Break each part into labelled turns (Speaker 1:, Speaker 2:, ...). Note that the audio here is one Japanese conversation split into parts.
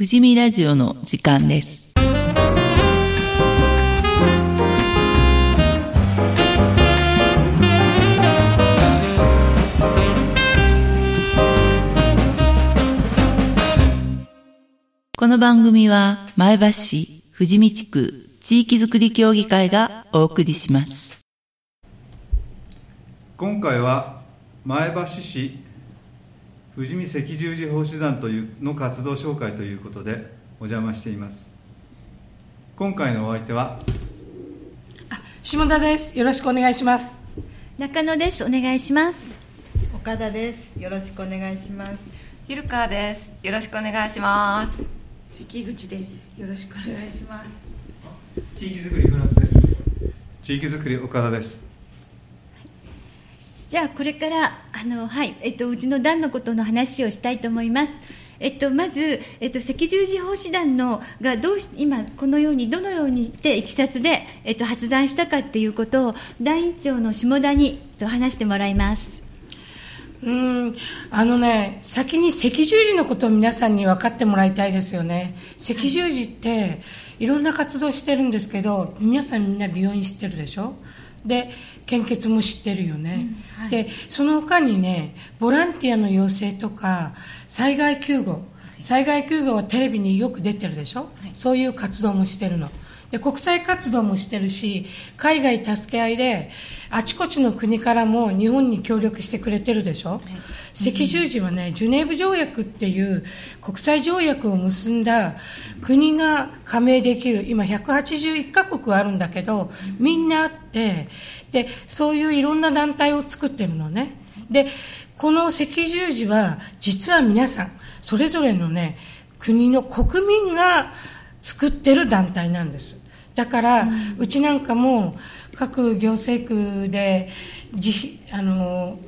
Speaker 1: 富士見ラジオの時間です。この番組は前橋市富士見地区地域づくり協議会がお送りします。
Speaker 2: 今回は前橋市富士見赤十字奉仕団というの活動紹介ということでお邪魔しています今回のお相手は
Speaker 3: 下田です。よろしくお願いします。
Speaker 4: 中野です。お願いします。
Speaker 5: 岡田です。よろしくお願いします。
Speaker 6: ゆるかです。よろしくお願いします。
Speaker 5: 関口です。よろしくお願いします。
Speaker 2: 地域づくりフランスです地域づくり岡田です
Speaker 4: じゃあこれからあのはいえっとうちの団のことの話をしたいと思います。えっとまずえっと赤十字奉仕団のがどうし今このようにどのようにしていきさつでえっと発談したかっていうことを団員長の下田にと話してもらいます。
Speaker 3: うーん、あのね、先に赤十字のことを皆さんに分かってもらいたいですよね。赤十字っていろんな活動してるんですけど、皆さんみんな病院知ってるでしょ？で、献血も知ってるよね。
Speaker 4: うんはい
Speaker 3: で、その他にね、ボランティアの要請とか、災害救護。災害救護はテレビによく出てるでしょ、そういう活動もしてるの。で国際活動もしてるし海外助け合いであちこちの国からも日本に協力してくれてるでしょ、赤十字はねジュネーブ条約っていう国際条約を結んだ国が加盟できる今181カ国あるんだけどみんなあってでそういういろんな団体を作ってるのね。でこの赤十字は実は皆さんそれぞれのね国の国民が作ってる団体なんですだから、うちなんかも各行政区で自費あの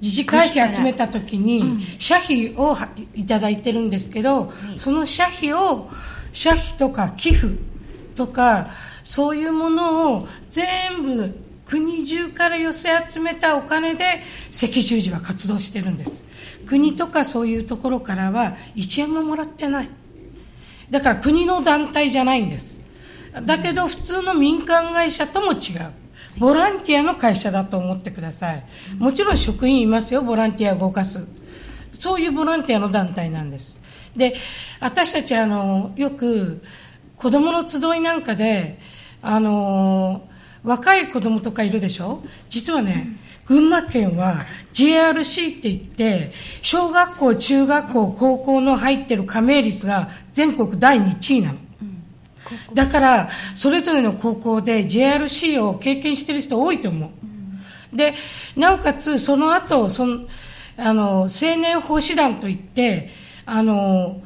Speaker 3: 自治会費集めた時に社費をはいただいてるんですけど、その社費を社費とか寄付とかそういうものを全部国中から寄せ集めたお金で赤十字は活動してるんです。国とかそういうところからは1円ももらってない。だから国の団体じゃないんですだけど普通の民間会社とも違う。ボランティアの会社だと思ってください。もちろん職員いますよ。ボランティア動かす。そういうボランティアの団体なんです。で私たちあのよく子供の集いなんかであの若い子供とかいるでしょ？実はね、群馬県は JRC って言って小学校中学校高校の入ってる加盟率が全国第1位なの。だからそれぞれの高校で JRC を経験してる人多いと思う、でなおかつその後そのあの青年奉仕団といってあの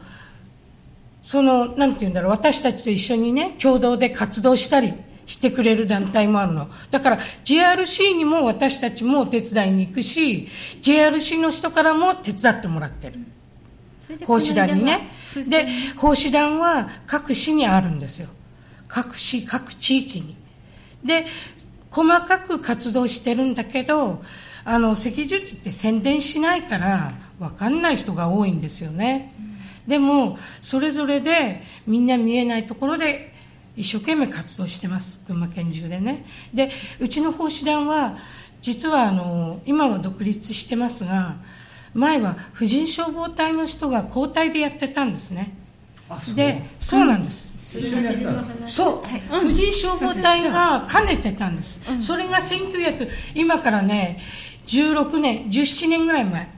Speaker 3: そのなんて言うんだろう私たちと一緒にね共同で活動したりしてくれる団体もあるの。だから JRC にも私たちもお手伝いに行くし JRC の人からも手伝ってもらってる。奉仕団にね。で
Speaker 4: 船
Speaker 3: 奉仕団は各市にあるんですよ。各市各地域に。で細かく活動してるんだけどあの赤十字って宣伝しないから分かんない人が多いんですよね、でもそれぞれでみんな見えないところで一生懸命活動してます。群馬県中でね。でうちの奉仕団は実はあの今は独立してますが前は婦人消防隊の人が交代でやってたんですね。でそうなんです、
Speaker 2: 一緒にやってたん。です
Speaker 3: そう、婦人消防隊が兼ねてたんです、それが1900今からね16年17年ぐらい前、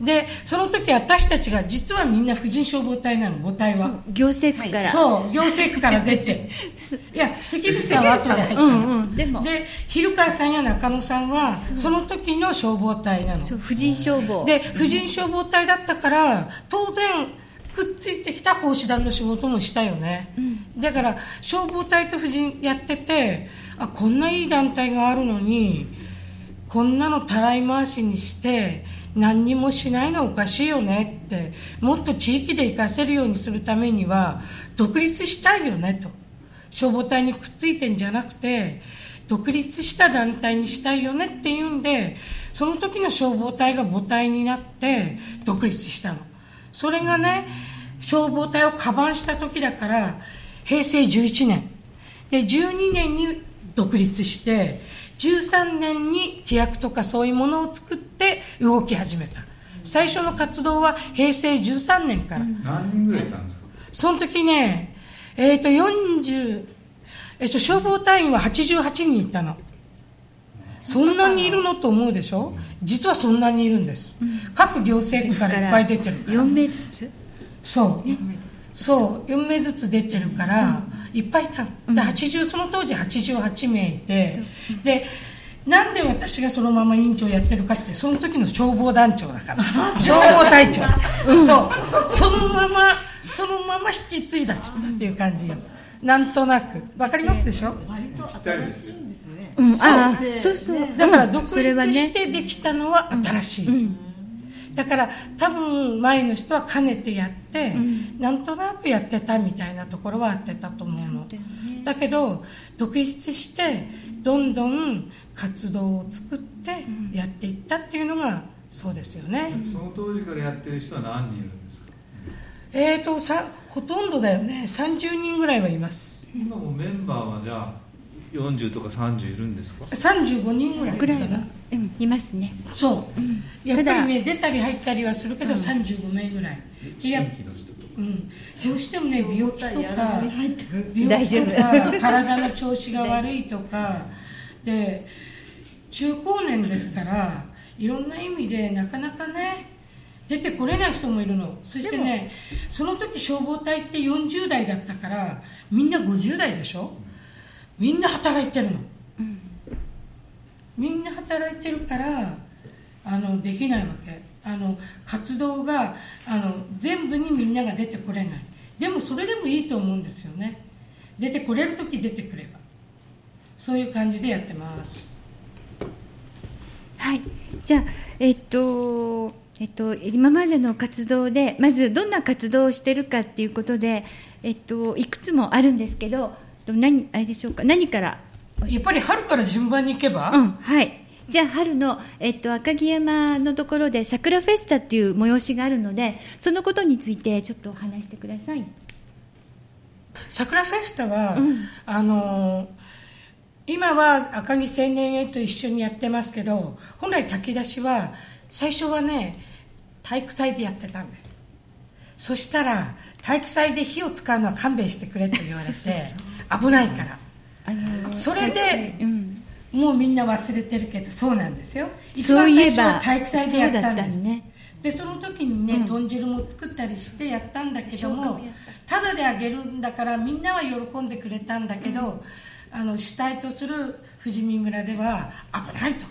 Speaker 3: でその時私たちが実はみんな婦人消防隊なの母隊は。
Speaker 4: 行政区から、
Speaker 3: そう行政区から出て。いや関口さんは後で入ったの、
Speaker 4: うんうんでも。
Speaker 3: で昼川さんや中野さんはその時の消防隊なの。
Speaker 4: そう婦人消防。
Speaker 3: で婦人消防隊だったから当然くっついてきた奉仕団の仕事もしたよね、だから消防隊と婦人やっててあこんないい団体があるのにこんなのたらい回しにして何にもしないのはおかしいよねってもっと地域で活かせるようにするためには独立したいよねと。消防隊にくっついてんじゃなくて独立した団体にしたいよねっていうんでその時の消防隊が母体になって独立したの。それがね消防隊をカバンした時だから平成11年。で12年に独立して13年に規約とかそういうものを作って動き始めた。最初の活動は平成13年から、
Speaker 2: 何人ぐらいいたんですか？
Speaker 3: その時ねえっ、と40、えっと消防隊員は88人いたの。そんなにいるのと思うでしょ？実はそんなにいるんです、各行政区からいっぱい出てるから。
Speaker 4: 4名ずつ？
Speaker 3: そう、そう。4名ずつ出てるからいっぱいいたので80その当時88名いてでなんで私がそのまま委員長やってるかってその時の消防団長だから。消防隊長、そう。そのままそのまま引き継いだっていう感じよ。なんとなく。わかりますでしょ？
Speaker 2: ぴったりですよ。
Speaker 4: うん、
Speaker 3: そう。
Speaker 4: ああそうそう。
Speaker 3: だから独立
Speaker 4: それはね。
Speaker 3: してできたのは新しい、だから多分前の人は兼ねてやって、なんとなくやってたみたいなところはあってたと思うの。
Speaker 4: だよね。
Speaker 3: だけど独立してどんどん活動を作ってやっていったっていうのがそうですよね、
Speaker 2: その当時からやってる人は何人いるんですか？
Speaker 3: えーとさほとんどだよね。30人ぐらいはいます。
Speaker 2: 今もメンバーはじゃあ40とか30いるんですか
Speaker 3: ？35人ぐらい
Speaker 4: ぐらいは
Speaker 3: かな、
Speaker 4: うん、いますね。
Speaker 3: そう、やっぱりね出たり入ったりはするけど、35名ぐらい。で
Speaker 2: 新規の人とか。
Speaker 3: うん、どうしてもね病気とかと。か 体の調子が悪いとか。で中高年ですからいろんな意味でなかなかね出てこれない人もいるの。そしてねその時消防隊って40代だったからみんな50代でしょ？みんな働いてるの、みんな働いてるからあのできないわけ。あの活動があの全部にみんなが出てこれない。でもそれでもいいと思うんですよね。出てこれる時出てくれば。そういう感じでやってます。
Speaker 4: はい。じゃあえっとえっと、今までの活動でまずどんな活動をしてるかっていうことで、えっと、いくつもあるんですけど何あれでしょうか？何から？
Speaker 3: やっぱり春から順番に行けば、
Speaker 4: うんはい。じゃあ春の、えっと、赤城山のところで桜フェスタっていう催しがあるのでそのことについてちょっとお話してください。
Speaker 3: 桜フェスタは、
Speaker 4: うん。
Speaker 3: あの今は赤城青年へと一緒にやってますけど本来炊き出しは最初はね体育祭でやってたんです。そしたら体育祭で火を使うのは勘弁してくれと言われて 危ないから。
Speaker 4: あの
Speaker 3: それで
Speaker 4: うん、
Speaker 3: もうみんな忘れてるけどそうなんですよ。一
Speaker 4: そう
Speaker 3: 番最初
Speaker 4: いえば
Speaker 3: は体育祭でやったんです。
Speaker 4: ね。
Speaker 3: でその時にね、
Speaker 4: うん。
Speaker 3: 豚汁も作ったりしてやったんだけども
Speaker 4: た
Speaker 3: ただであげるんだからみんなは喜んでくれたんだけど、あの主体とする富士見村では危ないと。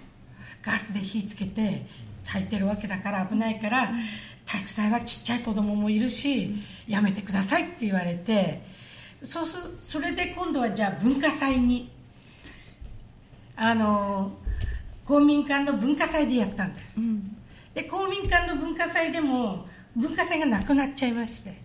Speaker 3: ガスで火つけて炊いてるわけだから危ないから、体育祭はちっちゃい子供もいるし、やめてくださいって言われてそうすそれで今度はじゃあ文化祭にあの公民館の文化祭でやったんです、
Speaker 4: うん。
Speaker 3: で公民館の文化祭でも文化祭がなくなっちゃいまして。
Speaker 4: はい。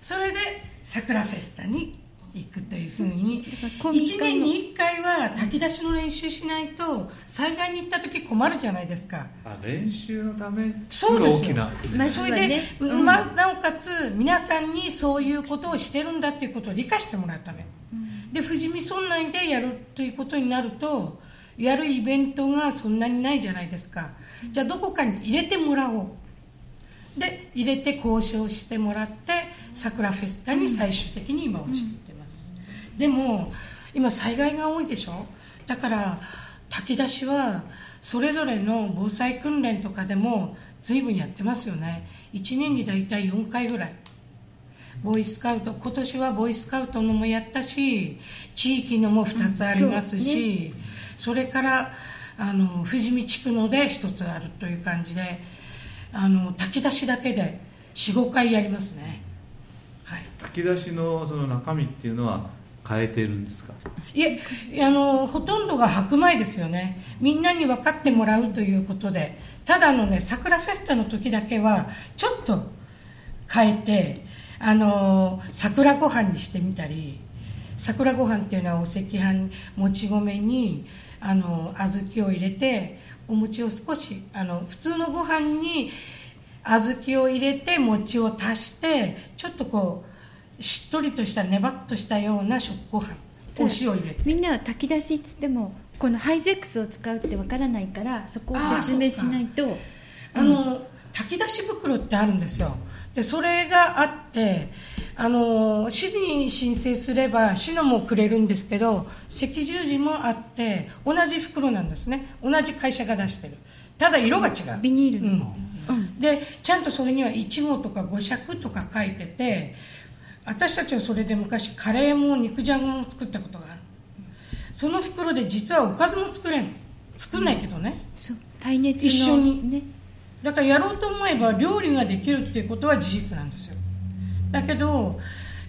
Speaker 3: それで桜フェスタに行くというふうに。
Speaker 4: そうそう。だから公民館
Speaker 3: 1
Speaker 4: の。
Speaker 3: 年に1回は炊き出しの練習しないと災害に行った時困るじゃないですか。
Speaker 2: あ練習のため
Speaker 3: そうですよ。
Speaker 2: 大きな。
Speaker 4: まず
Speaker 3: それで、
Speaker 4: はねうん。
Speaker 3: まなおかつ皆さんにそういうことをしてるんだっていうことを理解してもらうため、で富士見村内でやるということになるとやるイベントがそんなにないじゃないですか。じゃあどこかに入れてもらおう。で入れて交渉してもらって桜フェスタに最終的に今落ちていって。ます、でも今災害が多いでしょ？だから炊き出しはそれぞれの防災訓練とかでも随分やってますよね。1年に大体4回ぐらい。ボーイスカウト今年はボーイスカウトのもやったし地域のも2つありますし、それからあの富士見地区ので1つあるという感じであの炊き出しだけで45回やりますね。はい。
Speaker 2: 炊き出しのその中身っていうのは変えてるんですか？
Speaker 3: いえあのほとんどが白米ですよね。みんなに分かってもらうということで。ただのね桜フェスタの時だけはちょっと変えてあの桜ご飯にしてみたり桜ご飯っていうのはお赤飯もち米にあの小豆を入れてお餅を少しあの普通のご飯に小豆を入れて餅を足してちょっとこうしっとりとしたネバッとしたような食ご飯お塩を入れて。
Speaker 4: みんなは炊き出しっつってもこのハイゼックスを使うってわからないからそこを説明しないと。
Speaker 3: あの、炊き出し袋ってあるんですよ。でそれがあってあの市に申請すれば市のもくれるんですけど赤十字もあって同じ袋なんですね。同じ会社が出してる。ただ色が違う。
Speaker 4: ビニールの、
Speaker 3: うん。でちゃんとそれには1号とか5尺とか書いてて私たちはそれで昔カレーも肉じゃがも作ったことがある。その袋で実はおかずも作れる作んないけどね、
Speaker 4: そう。耐熱の
Speaker 3: 一緒に。
Speaker 4: ね。
Speaker 3: だからやろうと思えば料理ができるっていうことは事実なんですよ。だけど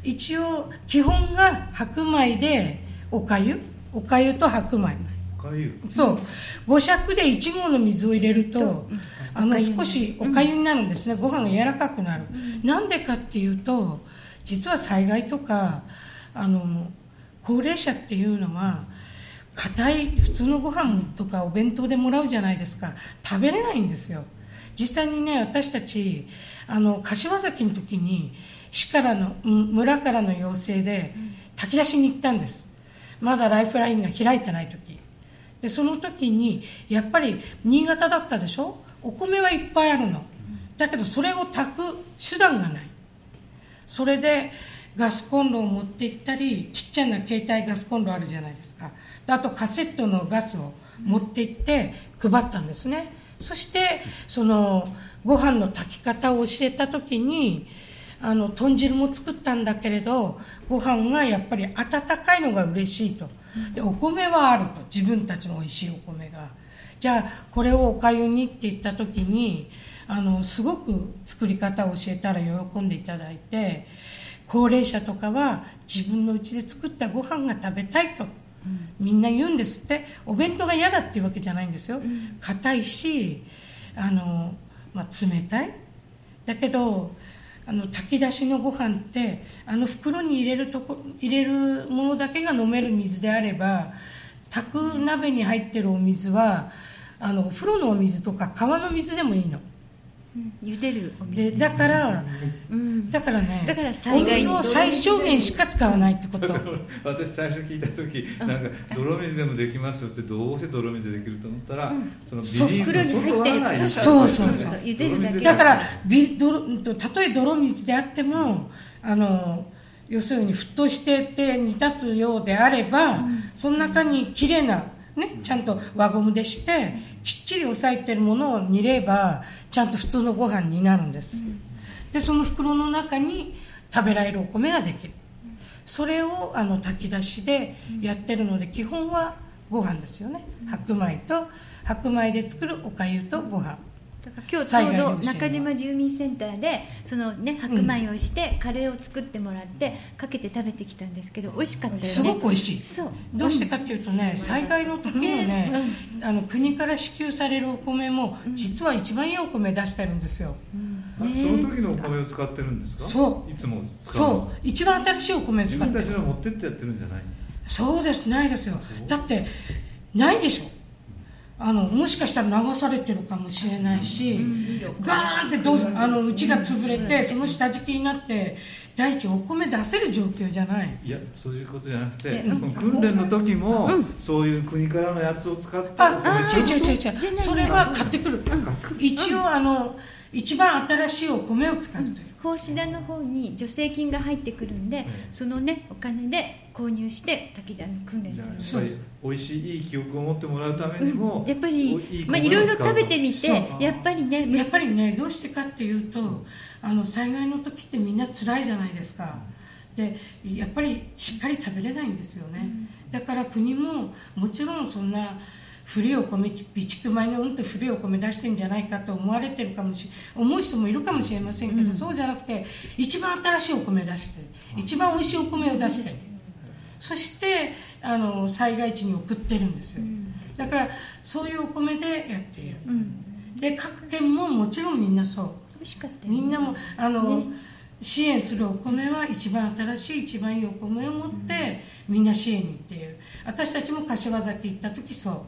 Speaker 3: 一応基本が白米でおかゆ？おかゆと白米。
Speaker 2: おかゆ。
Speaker 3: そう。5尺で1合の水を入れるとあの少しおかゆになるんですね、ご飯が柔らかくなる、なんでかっていうと実は災害とかあの高齢者っていうのは硬い普通のご飯とかお弁当でもらうじゃないですか。食べれないんですよ。実際にね私たちあの柏崎の時に市からの村からの要請で炊き出しに行ったんです。まだライフラインが開いてない時。でその時にやっぱり新潟だったでしょ？お米はいっぱいあるの。だけどそれを炊く手段がない。それでガスコンロを持って行ったりちっちゃな携帯ガスコンロあるじゃないですか。あとカセットのガスを持って行って配ったんですね。そしてそのご飯の炊き方を教えた時にあの豚汁も作ったんだけれどご飯がやっぱり温かいのが嬉しいと。でお米はあると。自分たちの美味しいお米が。じゃあこれをおかゆにって言った時にあのすごく作り方を教えたら喜んでいただいて高齢者とかは自分の家で作ったご飯が食べたいと、みんな言うんですって。お弁当が嫌だっていうわけじゃないんですよ。硬、いしあの、まあ、冷たい。だけどあの炊き出しのご飯ってあの袋に入れるとこ入れるものだけが飲める水であれば炊く鍋に入ってるお水はあのお風呂のお水とか川の水でもいいの。
Speaker 4: うん茹でるお
Speaker 3: で
Speaker 4: 水です。
Speaker 3: だから
Speaker 4: うん。
Speaker 3: だからね
Speaker 4: だから災害に
Speaker 3: お水を最小限しか使わないってこと。
Speaker 2: 私最初聞いた時なんか泥水でもできますよってどうして泥水できると思ったら、そのビ
Speaker 3: そう。
Speaker 2: ニールの外はない
Speaker 4: そう
Speaker 3: そうそう。そう
Speaker 4: 茹でるだけ。
Speaker 3: だからび泥うんとたとえ泥水であってもあの要するに沸騰してって煮立つようであれば、その中にきれいな、ね、ちゃんと輪ゴムでしてきっちり押さえてるものを煮ればちゃんと普通のご飯になるんです、でその袋の中に食べられるお米ができる。それをあの炊き出しでやってるので基本はご飯ですよね。白米と白米で作るおかゆとご飯
Speaker 4: 今日ちょうど中島住民センターでそのね白米をしてカレーを作ってもらってかけて食べてきたんですけど美味しかったよね。
Speaker 3: すごく美味しい。
Speaker 4: そう。
Speaker 3: どうしてかっていうとね災害の時のねあの国から支給されるお米も実は一番いいお米出してるんですよ。
Speaker 2: あその時のお米を使ってるんですか？
Speaker 3: そう。
Speaker 2: いつも使う
Speaker 3: そう。一番新しいお米
Speaker 2: 自
Speaker 3: 使ってる。
Speaker 2: 分たちの持ってってやってるんじゃない
Speaker 3: そうです。ないですよ。だってないでしょあのもしかしたら流されてるかもしれないし、ガーンってどうあのうちが潰れてその下敷きになって第一お米出せる状況じゃない。
Speaker 2: いやそういうことじゃなくて、訓練の時も、そういう国からのやつを使って
Speaker 3: あ
Speaker 2: お米
Speaker 3: 違う違う違う。それは買ってくる。
Speaker 2: 買ってくる。
Speaker 3: 一応あの一番新しいお米を使うという。
Speaker 4: 奉仕田の方に助成金が入ってくるんで、そのねお金で購入して炊き田の訓練する。
Speaker 2: あやっぱり美味しいいい記憶を持ってもらうためにも、
Speaker 4: やっぱり
Speaker 2: おい
Speaker 4: まあいろいろ食べてみて
Speaker 3: そう。
Speaker 4: やっぱりね
Speaker 3: やっぱりねどうしてかっていうとあの災害の時ってみんな辛いじゃないですか。でやっぱりしっかり食べれないんですよね、だから国ももちろんそんな古いお米備蓄米のうんと古いお米出してんじゃないかと思われてるかもし思う人もいるかもしれませんけど、そうじゃなくて一番新しいお米出して一番美味しいお米を出して。そしてあの災害地に送ってるんですよ、だからそういうお米でやっている、
Speaker 4: うん。
Speaker 3: で各県ももちろんみんなそう。
Speaker 4: 美味しかった
Speaker 3: みんなもあの、
Speaker 4: ね。
Speaker 3: 支援するお米は一番新しい一番いいお米を持って、みんな支援に行っている。私たちも柏崎行った時そう、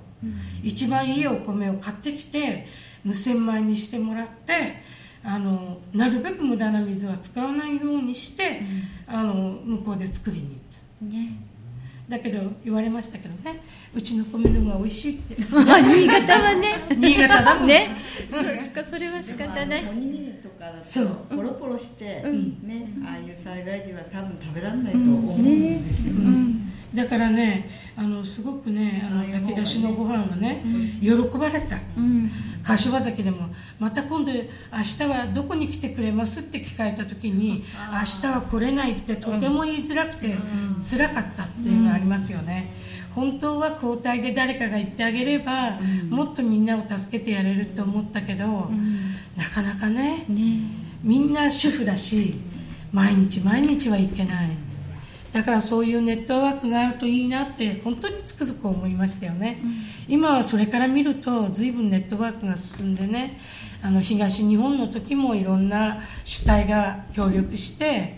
Speaker 3: 一番いいお米を買ってきて無洗米にしてもらってあのなるべく無駄な水は使わないようにして、あの向こうで作りに行った。
Speaker 4: ね。
Speaker 3: だけど言われましたけどねうちの米の方が美味しいって。
Speaker 4: あ 新潟はね。
Speaker 3: 新潟だもん
Speaker 4: ね。そうしかそれは仕方ない。
Speaker 5: おにぎりとかだ
Speaker 3: そう。
Speaker 5: とポロポロして、
Speaker 4: うん。
Speaker 5: ねああいう災害時は多分食べられないと思うんですよ、
Speaker 3: うんだからねあのすごくねあの炊き出しのご飯はね、喜ばれた。
Speaker 4: うん。
Speaker 3: 柏崎でもまた今度明日はどこに来てくれますって聞かれた時に明日は来れないってとても言いづらくて辛かったっていうのがありますよね。本当は交代で誰かが言ってあげればもっとみんなを助けてやれると思ったけどなかなかね
Speaker 4: ね。
Speaker 3: みんな主婦だし毎日毎日はいけないだからそういうネットワークがあるといいなって本当につくづく思いましたよね、今はそれから見ると随分ネットワークが進んでねあの東日本の時もいろんな主体が協力して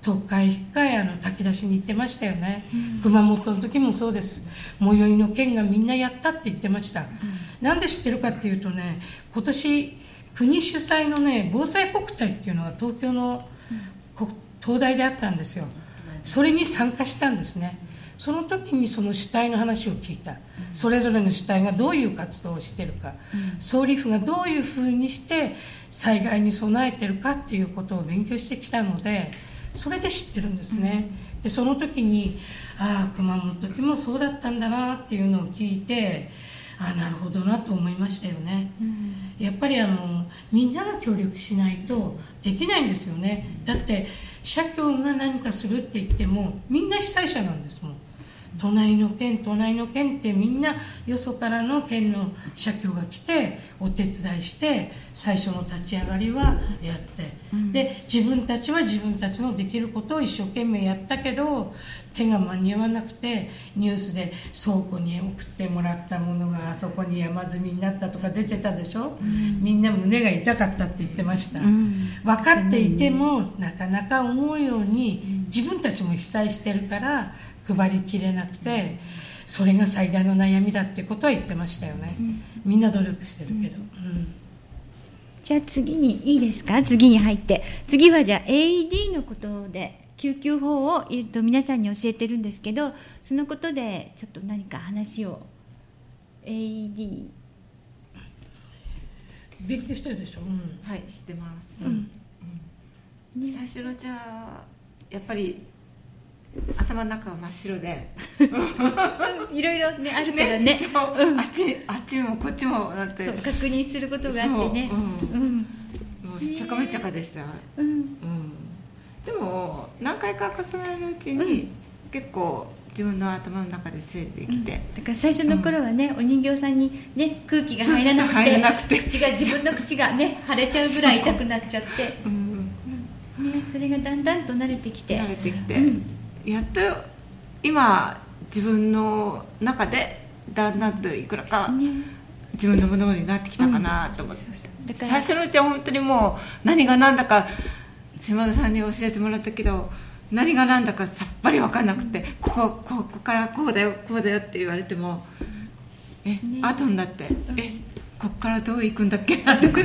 Speaker 3: 東海引っかえあの炊き出しに行ってましたよね、熊本の時もそうです。最寄りの県がみんなやったって言ってました、なんで知ってるかっていうとね今年国主催のね防災国体っていうのが東京のこ東大であったんですよそれに参加したんですね。その時にその主体の話を聞いた、それぞれの主体がどういう活動をしてるか、総理府がどういうふうにして災害に備えてるかっていうことを勉強してきたのでそれで知ってるんですね、でその時にああ熊本の時もそうだったんだなっていうのを聞いてああなるほどなと思いましたよね、やっぱりあのみんなが協力しないとできないんですよね。だって社協が何かするって言ってもみんな被災者なんですもん。隣の県隣の県ってみんなよそからの県の社協が来てお手伝いして最初の立ち上がりはやって、で自分たちは自分たちのできることを一生懸命やったけど手が間に合わなくてニュースで倉庫に送ってもらったものがあそこに山積みになったとか出てたでしょ、みんな胸が痛かったって言ってました、分かっていてもなかなか思うように自分たちも被災してるから配りきれなくてそれが最大の悩みだってことは言ってましたよね、みんな努力してるけど、うん。
Speaker 4: じゃあ次にいいですか？次に入って。次はじゃあ AED のことで救急法を、えっと、皆さんに教えてるんですけどそのことでちょっと何か話を。AED
Speaker 3: 勉強してるでしょ、うん。
Speaker 6: はい知ってます、
Speaker 4: うん。
Speaker 6: うん。最初のうちはやっぱり頭の中が真っ白で。
Speaker 4: いろいろねあるからね。
Speaker 6: そう。あっちあっちもこっちもなって。
Speaker 4: 確認することがあってね。
Speaker 6: そううん。
Speaker 4: うん。
Speaker 6: もうちゃかめっちゃかでした、
Speaker 4: うん。
Speaker 6: うん、でも何回か重ねるうちに、結構自分の頭の中で整理できて、
Speaker 4: だから最初の頃はね、お人形さんにね空気が入らなくて
Speaker 6: なくて。
Speaker 4: 口が自分の口がね腫れちゃうぐらい痛くなっちゃって、
Speaker 6: うん、
Speaker 4: ね、それがだんだんと慣れてきて。
Speaker 6: 慣れてきて、
Speaker 4: うん
Speaker 6: やっと今自分の中でだんだんといくらか
Speaker 4: ね。
Speaker 6: 自分のものになってきたかなと思って、最初のうちは本当にもう何が何だか島田さんに教えてもらったけど何が何だかさっぱり分かんなくてここここからこうだよこうだよって言われてもえ、
Speaker 4: ね。
Speaker 6: 後になってえここからどう行くんだっけなとか。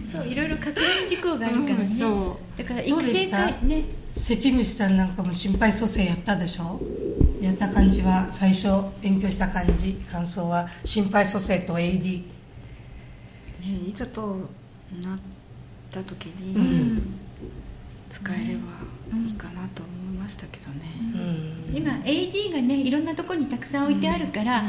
Speaker 4: そういろいろ確認事項があるからね、
Speaker 6: うんそ
Speaker 4: だから育成
Speaker 3: でした？
Speaker 4: 会ね
Speaker 3: 関口さんなんかも心肺蘇生やったでしょ？やった感じは最初勉強した感じ感想は心肺蘇生と AD
Speaker 7: ね、いざとなった時
Speaker 3: う
Speaker 7: に
Speaker 3: ん
Speaker 7: 使えればいいかなと思いましたけどね、
Speaker 3: うん。
Speaker 4: 今 AD がねいろんなところにたくさん置いてあるから、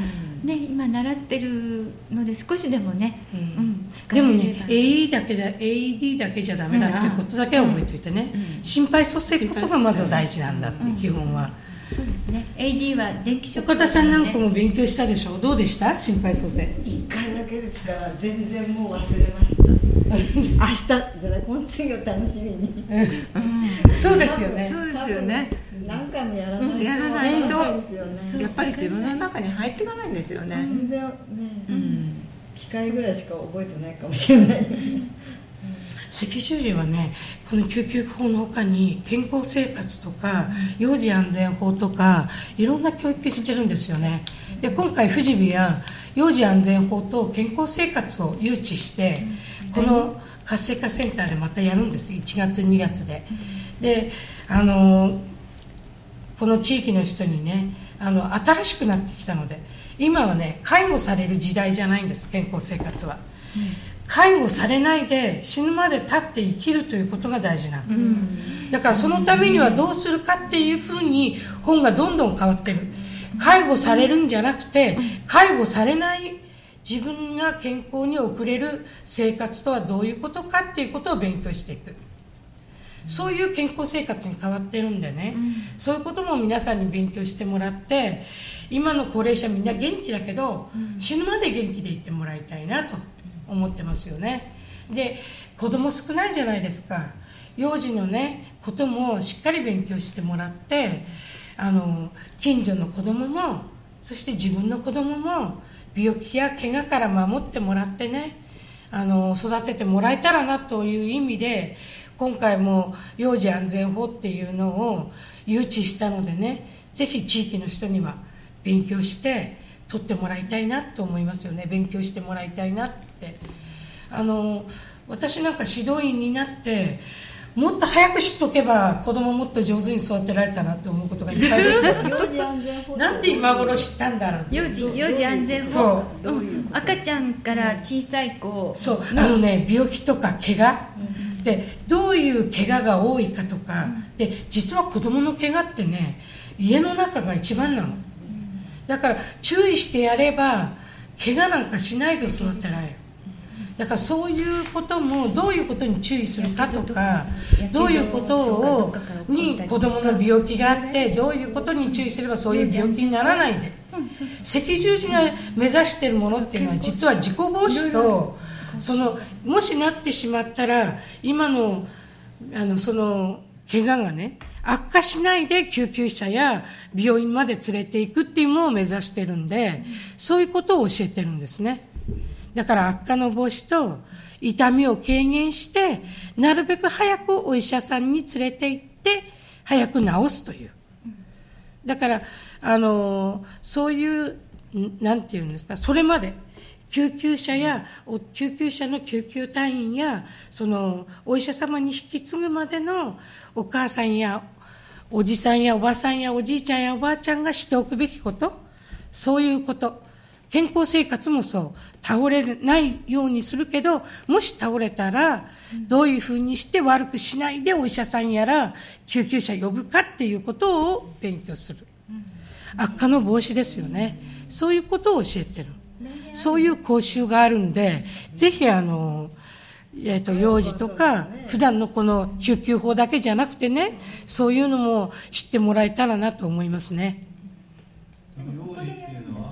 Speaker 4: ね、今習ってるので少しでもね、
Speaker 3: う
Speaker 4: うん
Speaker 3: でも
Speaker 4: えれば。
Speaker 3: ね AD だけで AED だけじゃダメだってことだけは覚えておいてね、心肺蘇生こそがまず大事なんだって基本は、
Speaker 4: そうですね。AD は電気ショック
Speaker 3: 岡田さんなんか
Speaker 4: ね
Speaker 3: も勉強したでしょ？どうでした？心肺蘇生
Speaker 5: 一回だけですから全然もう忘れました 明日じゃないこの次を楽しみに。
Speaker 3: そうですよね。
Speaker 6: そうですよね。
Speaker 5: 何回もやらないと
Speaker 6: やらないとやっぱり自分の中に入っていかないんですよね、
Speaker 5: 全然ね、
Speaker 6: うん。
Speaker 5: 機械ぐらいしか覚えてないかもしれない。
Speaker 3: 赤十字はねこの救急法のほかに健康生活とか幼児安全法とかいろん。な教育してるん。ですよねで今回富士見は幼児安全法と健康生活を誘致してこの活性化センターでまたやるんです。1月2月で。であのこの地域の人にねあの新しくなってきたので今はね介護される時代じゃないんです健康生活は、介護されないで死ぬまで立って生きるということが大事なの、だからそのためにはどうするかっていうふうに本がどんどん変わってる。介護されるんじゃなくて介護されない自分が健康に送れる生活とはどういうことかっていうことを勉強していく。そういう健康生活に変わってるんでね、そういうことも皆さんに勉強してもらって今の高齢者みんな元気だけど、死ぬまで元気でいてもらいたいなと思ってますよね。で子供少ないじゃないですか。幼児のねこともしっかり勉強してもらってあの近所の子供もそして自分の子供も病気や怪我から守ってもらってねあの育ててもらえたらなという意味で今回も幼児安全法っていうのを誘致したのでねぜひ地域の人には勉強して取ってもらいたいなと思いますよね。勉強してもらいたいなって。あの私なんか指導員になってもっと早く知っとけば子供もっと上手に育てられたなって思うことがいっぱいでした。なんで今頃知ったんだろうって。
Speaker 4: 幼児幼児安全
Speaker 3: そ
Speaker 4: 法
Speaker 3: う。
Speaker 4: うん。赤ちゃんから小さい子。
Speaker 3: そう。あのね病気とか怪我。でどういう怪我が多いかとか。で実は子供の怪我ってね家の中が一番なの。だから注意してやれば怪我なんかしないぞ育てられるだからそういうこともどういうことに注意するかとかどういうことをに子供の病気があってどういうことに注意すればそういう病気にならないで。赤十字が目指しているものっていうのは実は自己防止とそのもしなってしまったら今のあのその怪我がね悪化しないで救急車や病院まで連れていくっていうのを目指してるんでそういうことを教えてるんですねだから悪化の防止と痛みを軽減してなるべく早くお医者さんに連れて行って早く治すというだから、あのそういう、なんていうんですか、それまで、救急車や、救急車の救急隊員や、その、お医者様に引き継ぐまでのお母さんや、おじさんやおばさんやおじいちゃんやおばあちゃんがしておくべきこと、そういうこと。健康生活もそう。倒れないようにするけど、もし倒れたら、どういうふうにして悪くしないでお医者さんやら救急車呼ぶかっていうことを勉強する。悪化の防止ですよね。そういうことを教えてる。そういう講習があるんで、ぜひあの、えっ、と、幼児とか、普段のこの救急法だけじゃなくてね、そういうのも知ってもらえたらなと思いますね。
Speaker 2: 幼児っていうのは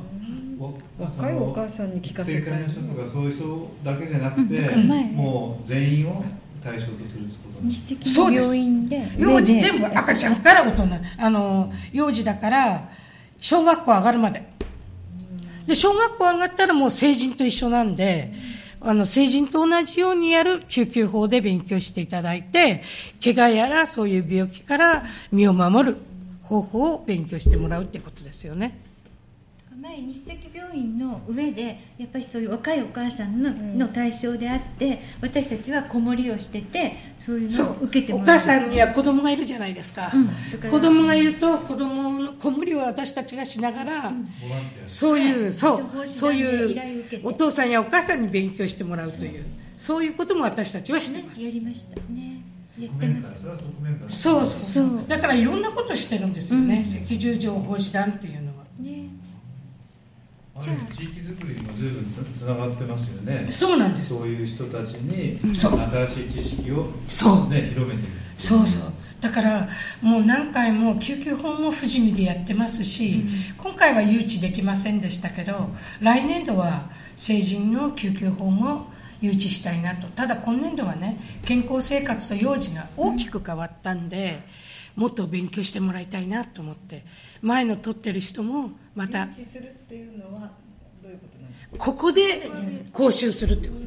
Speaker 2: お
Speaker 5: 若いお母さんに聞かせたい
Speaker 2: 正解の人とかそういう人だけじゃなくて、
Speaker 4: うん前
Speaker 2: もう全員を対象とすることなんです
Speaker 4: 日赤の病院で
Speaker 3: 幼児全部赤ちゃんから大人。あの、幼児だから、小学校上がるまで。で、小学校上がったらもう成人と一緒なんで、あの、成人と同じようにやる救急法で勉強していただいて、怪我やらそういう病気から身を守る方法を勉強してもらうってことですよね。
Speaker 4: 前日赤病院の上でやっぱりそういう若いお母さんの,、の対象であって私たちは子守りをしててそういう
Speaker 3: そ
Speaker 4: のを
Speaker 3: う。
Speaker 4: 受けてもらう。
Speaker 3: お母さんには子供がいるじゃないですか、
Speaker 4: うん。だから
Speaker 3: 子供がいると子供の子守りを私たちがしながら、
Speaker 2: ボランティア
Speaker 3: そう。いう、そう
Speaker 4: そう、
Speaker 3: いうお父さんやお母さんに勉強してもらうという、そういうことも私たちはしてます。
Speaker 4: やりましたね。やってます。
Speaker 2: そ
Speaker 3: うそうだからいろんなことしてるんですよね、
Speaker 4: うん。
Speaker 3: 赤十字防止団っていうのは。
Speaker 4: ね
Speaker 2: あ。る意味地域づくりにも随分つつながってますよね。
Speaker 3: そうなんです。
Speaker 2: そういう人たちに新しい知識を、
Speaker 3: そう。
Speaker 2: ね、広めていく
Speaker 3: そうそう。だからもう何回も救急本も富士見でやってますし、今回は誘致できませんでしたけど来年度は成人の救急法も誘致したいなと。ただ今年度はね健康生活と幼児が大きく変わったんで、もっと勉強してもらいたいなと思って前の取ってる人もまた
Speaker 5: 認知するっていうのはどういうことなんですか？
Speaker 3: ここで講習するってこと。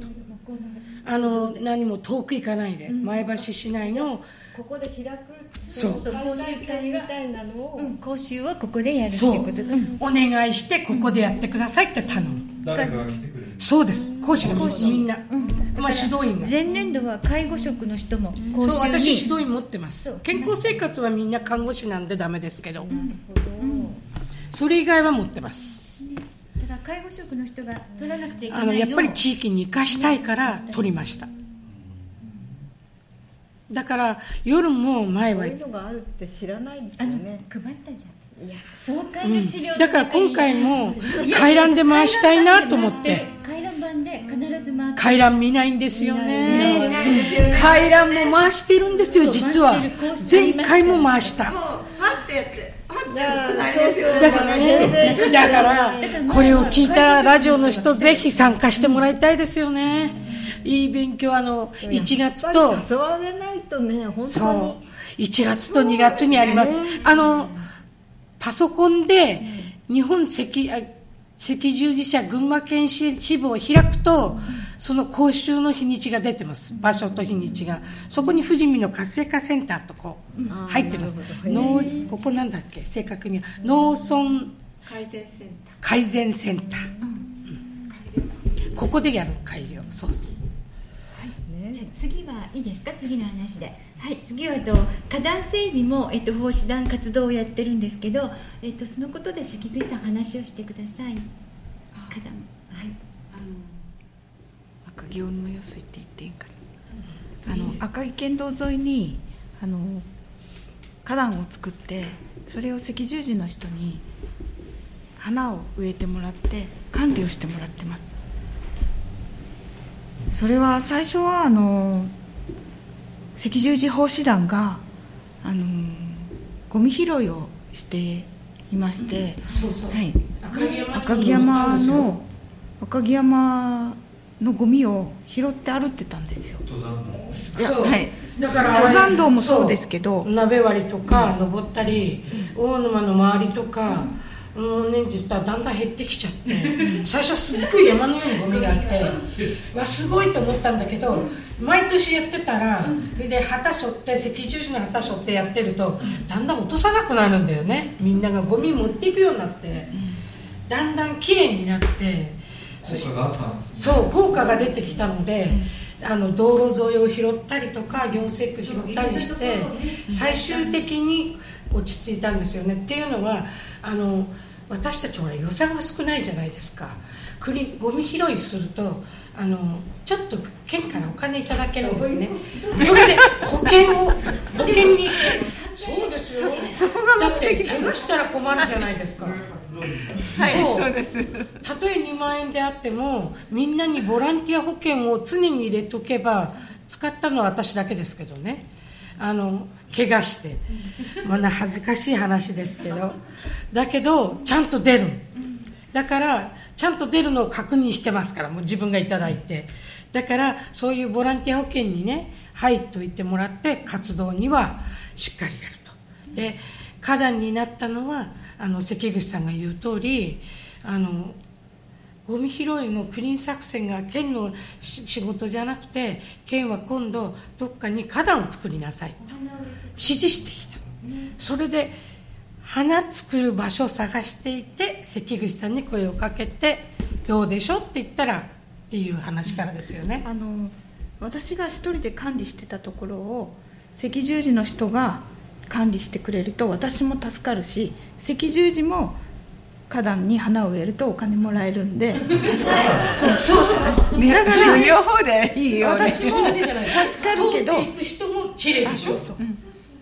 Speaker 3: あの何も遠く行かないで、前橋市内の
Speaker 5: ここで開く
Speaker 3: そう。
Speaker 5: 開催会みたいなのを、
Speaker 4: うん、講習はここでやるって
Speaker 3: そう
Speaker 4: いう。ことうん。
Speaker 3: お願いしてここでやってくださいって頼む。
Speaker 2: 誰かが来てくれる。
Speaker 3: そうです。講師がみんな。
Speaker 4: うん
Speaker 3: まあ指導員が。
Speaker 4: 前年度は介護職の人も講
Speaker 3: そう
Speaker 4: 習に。
Speaker 3: 私指導員持ってます。健康生活はみんな看護師なんでダメですけど、それ以外は持ってます。
Speaker 4: だから介護職の人が取らなくちゃいけない
Speaker 3: あ
Speaker 4: の
Speaker 3: のやっぱり地域に生かしたいから取りました。だから夜も前は
Speaker 5: そういうのがあるって知らないですよね。
Speaker 4: 配ったじゃん
Speaker 5: いや
Speaker 4: 総会の資料の
Speaker 3: だから今回も回覧で回したいなと思って。
Speaker 4: 回覧板で必ず回
Speaker 3: 覧見ないんですよね。回覧も回してるんですよ実は。前回も回した。だからねだからこれを聞いたラジオの人ぜひ参加してもらいたいですよね。いい勉強あの1月と。
Speaker 5: 誘われないとね本当
Speaker 3: そう。
Speaker 5: に
Speaker 3: 1月と2月にあります。あのパソコンで日本赤あ赤十字社群馬県支支部を開くとその講習の日にちが出てます。場所と日にちが。そこに富士見の活性化センターとこう入ってます。農ここなんだっけ？正確には。農村
Speaker 6: 改善センタ
Speaker 3: 改善センター、うん。ここでやる改良。そうそう
Speaker 4: じゃあ次はいいですか？次の話で。はい次はと花壇整備も、えっと、奉仕団活動をやってるんですけど、えっと、そのことで関口さん話をしてください。花壇はい。
Speaker 7: あの赤城の用水って言っていいんかな？あの赤城県道沿いにあの花壇を作ってそれを赤十字の人に花を植えてもらって管理をしてもらってますそれは最初はあの赤十字奉仕団があのゴミ拾いをしていまして、はい、
Speaker 3: 赤城山
Speaker 7: の。赤城山のゴミを拾って歩ってたんですよ。はい。
Speaker 3: だから
Speaker 7: 登山道もそうですけど。
Speaker 3: 鍋割りとか登ったり、大沼の周りとか、もう年実はだんだん減ってきちゃって最初はすっごい山のようにゴミがあってわすごいと思ったんだけど毎年やってたらそれで旗背負って赤十字の旗背負ってやってるとだんだん落とさなくなるんだよね。みんながゴミ持っていくようになって。だんだん綺麗になって。そして
Speaker 2: 効果があったんですね。
Speaker 3: そう効果が出てきたので、あの道路沿いを拾ったりとか行政区拾ったりして最終的に落ち着いたんですよね。っていうのはあの私たちほら予算が少ないじゃないですか。国ゴミ拾いするとあのちょっと県からお金いただけるんですね。それで保険を保険にそうですよ。
Speaker 6: そこが
Speaker 3: だって怪我したら困るじゃないですか。
Speaker 6: はい
Speaker 3: そう。
Speaker 6: そうです。
Speaker 3: たとえ2万円であってもみんなにボランティア保険を常に入れとけば使ったのは私だけですけどねあの怪我して。まだ恥ずかしい話ですけど。だけどちゃんと出る。だからちゃんと出るのを確認してますからもう自分がいただいて。だからそういうボランティア保険にね入っといてもらって活動にはしっかりやると。で花壇になったのはあの関口さんが言う通りあのゴミ拾いのクリーン作戦が県の仕事じゃなくて県は今度どっかに花壇を作りなさい。と指示してきた。それで花作る場所を探していて関口さんに声をかけてどうでしょうって言ったらっていう話からですよね。
Speaker 7: あの私が一人で管理してたところを赤十字の人が管理してくれると私も助かるし赤十字も花壇に花を植えるとお金もらえるんで。
Speaker 3: そうそうそう
Speaker 6: ね。だから両方でいいよ。ね
Speaker 7: 私も助かるけど。
Speaker 3: 通っていく人も綺麗でしょ
Speaker 7: そうそ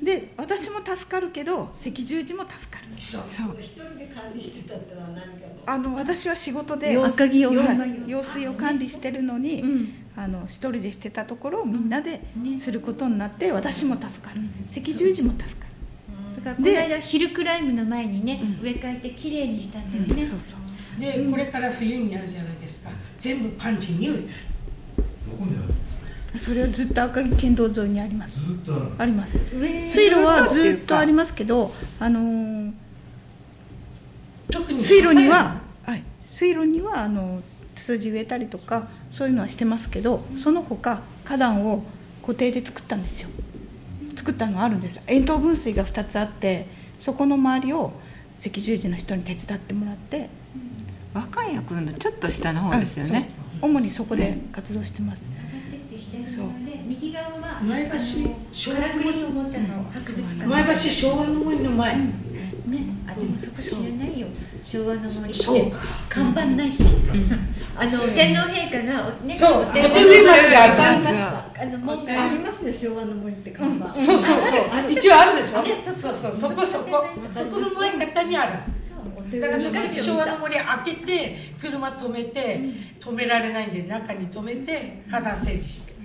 Speaker 7: う。で私も助かるけど赤十字も助かる。
Speaker 3: そう。
Speaker 7: そう
Speaker 5: 一人で管理してたってのは何かの
Speaker 7: あの私は仕事で
Speaker 4: 赤城を。
Speaker 7: はい。用水を管理してるのに、
Speaker 4: うん。
Speaker 7: あの一人でしてたところをみんなですることになって私も助かる、赤十字も助かる、
Speaker 4: だからこの間ヒルクライムの前にね、植え替えてきれいにしたんだよね、
Speaker 7: そうそう。
Speaker 3: でこれから冬になるじゃないですか。全部パンチに植え替える
Speaker 2: どこにあるんですか？
Speaker 7: それはずっと赤城県道沿いにあります。
Speaker 2: ずっとある
Speaker 7: あります。
Speaker 4: 上。
Speaker 7: 水路はずっとありますけどあのー
Speaker 3: 特に
Speaker 7: 水路には、はい、水路にはあのツツジ植えたりとかそういうのはしてますけどその他花壇を固定で作ったんですよ作ったのはあるんです。円筒分水が2つあってそこの周りを赤十字の人に手伝ってもらって
Speaker 6: 若い役のちょっと下の方ですよね。
Speaker 7: 主にそこで活動してます。そう。
Speaker 4: で右側は
Speaker 3: 前橋
Speaker 4: あのからくりのおもちゃの博物館。
Speaker 3: 前橋昭和の森の前、
Speaker 4: ね。あでもそこ知らないよ。昭和の森って
Speaker 3: そうか。
Speaker 4: 看板ないし、あの天皇陛下がおね
Speaker 3: そう。
Speaker 4: お
Speaker 3: 手植え松があるから
Speaker 4: あの門
Speaker 5: あ
Speaker 4: が
Speaker 5: りますよ昭和の森って看板、
Speaker 3: そうそうそう。一応あるでしょ？
Speaker 4: そ
Speaker 3: うそう。そこそこそこ。の前方にある。だから昔昭和の森開けて車止めて止められないんで中に止めて花壇整備して。